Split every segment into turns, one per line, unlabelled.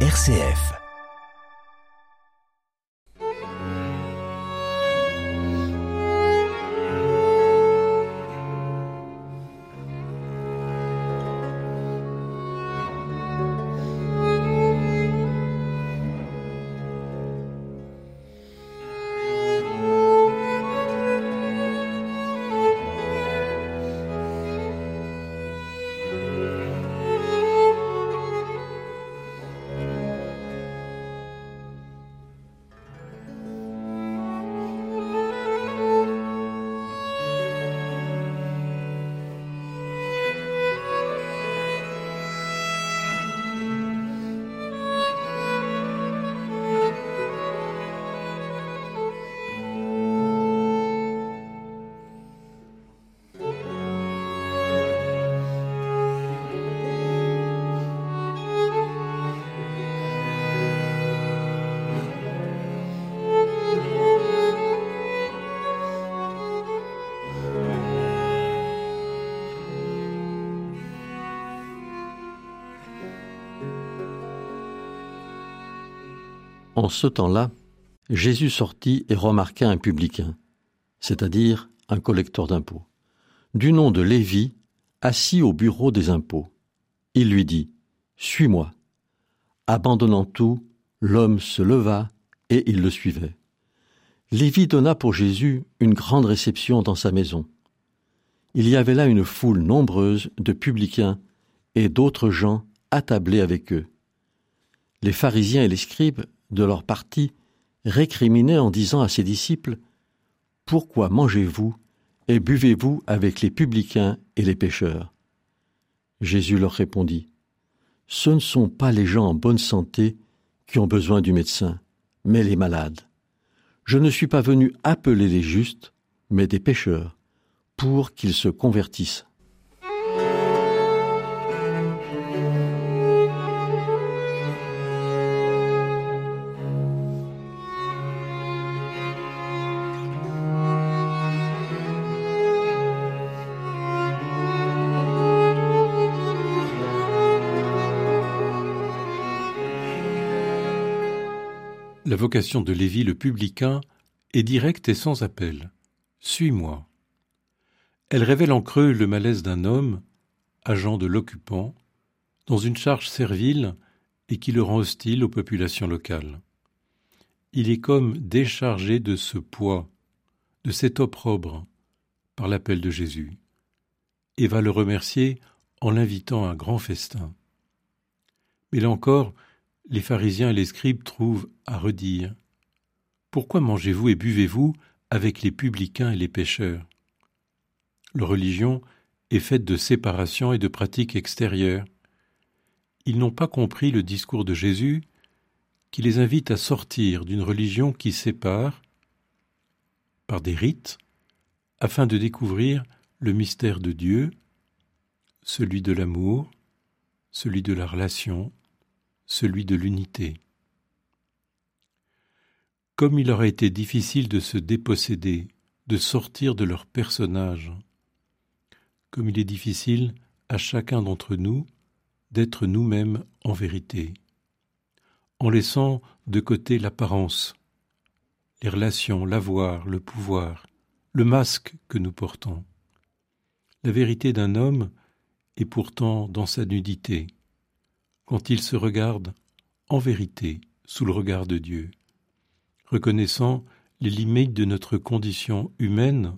RCF.
En ce temps-là, Jésus sortit et remarqua un publicain, c'est-à-dire un collecteur d'impôts, du nom de Lévi, assis au bureau des impôts. Il lui dit Suis-moi. Abandonnant tout, l'homme se leva et il le suivait. Lévi donna pour Jésus une grande réception dans sa maison. Il y avait là une foule nombreuse de publicains et d'autres gens attablés avec eux. Les pharisiens et les scribes de leur parti, récriminait en disant à ses disciples Pourquoi mangez-vous et buvez-vous avec les publicains et les pécheurs Jésus leur répondit Ce ne sont pas les gens en bonne santé qui ont besoin du médecin, mais les malades. Je ne suis pas venu appeler les justes, mais des pécheurs, pour qu'ils se convertissent.
La vocation de Lévi le publicain est directe et sans appel. Suis-moi. Elle révèle en creux le malaise d'un homme, agent de l'occupant, dans une charge servile et qui le rend hostile aux populations locales. Il est comme déchargé de ce poids, de cet opprobre, par l'appel de Jésus, et va le remercier en l'invitant à un grand festin. Mais là encore, les pharisiens et les scribes trouvent à redire. Pourquoi mangez-vous et buvez-vous avec les publicains et les pécheurs Leur religion est faite de séparation et de pratiques extérieures. Ils n'ont pas compris le discours de Jésus qui les invite à sortir d'une religion qui sépare par des rites afin de découvrir le mystère de Dieu, celui de l'amour, celui de la relation, celui de l'unité. Comme il aurait été difficile de se déposséder, de sortir de leur personnage, comme il est difficile à chacun d'entre nous d'être nous-mêmes en vérité, en laissant de côté l'apparence, les relations, l'avoir, le pouvoir, le masque que nous portons. La vérité d'un homme est pourtant dans sa nudité, quand il se regarde en vérité sous le regard de Dieu, reconnaissant les limites de notre condition humaine,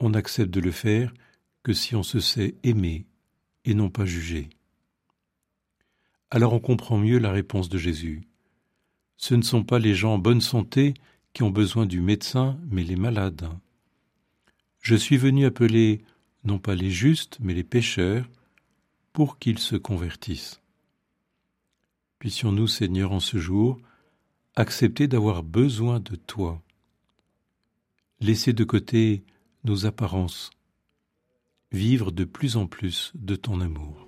on accepte de le faire que si on se sait aimer et non pas juger. Alors on comprend mieux la réponse de Jésus. Ce ne sont pas les gens en bonne santé qui ont besoin du médecin, mais les malades. Je suis venu appeler non pas les justes, mais les pécheurs, pour qu'ils se convertissent. Puissions-nous, Seigneur, en ce jour, accepter d'avoir besoin de toi, laisser de côté nos apparences, vivre de plus en plus de ton amour.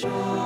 show.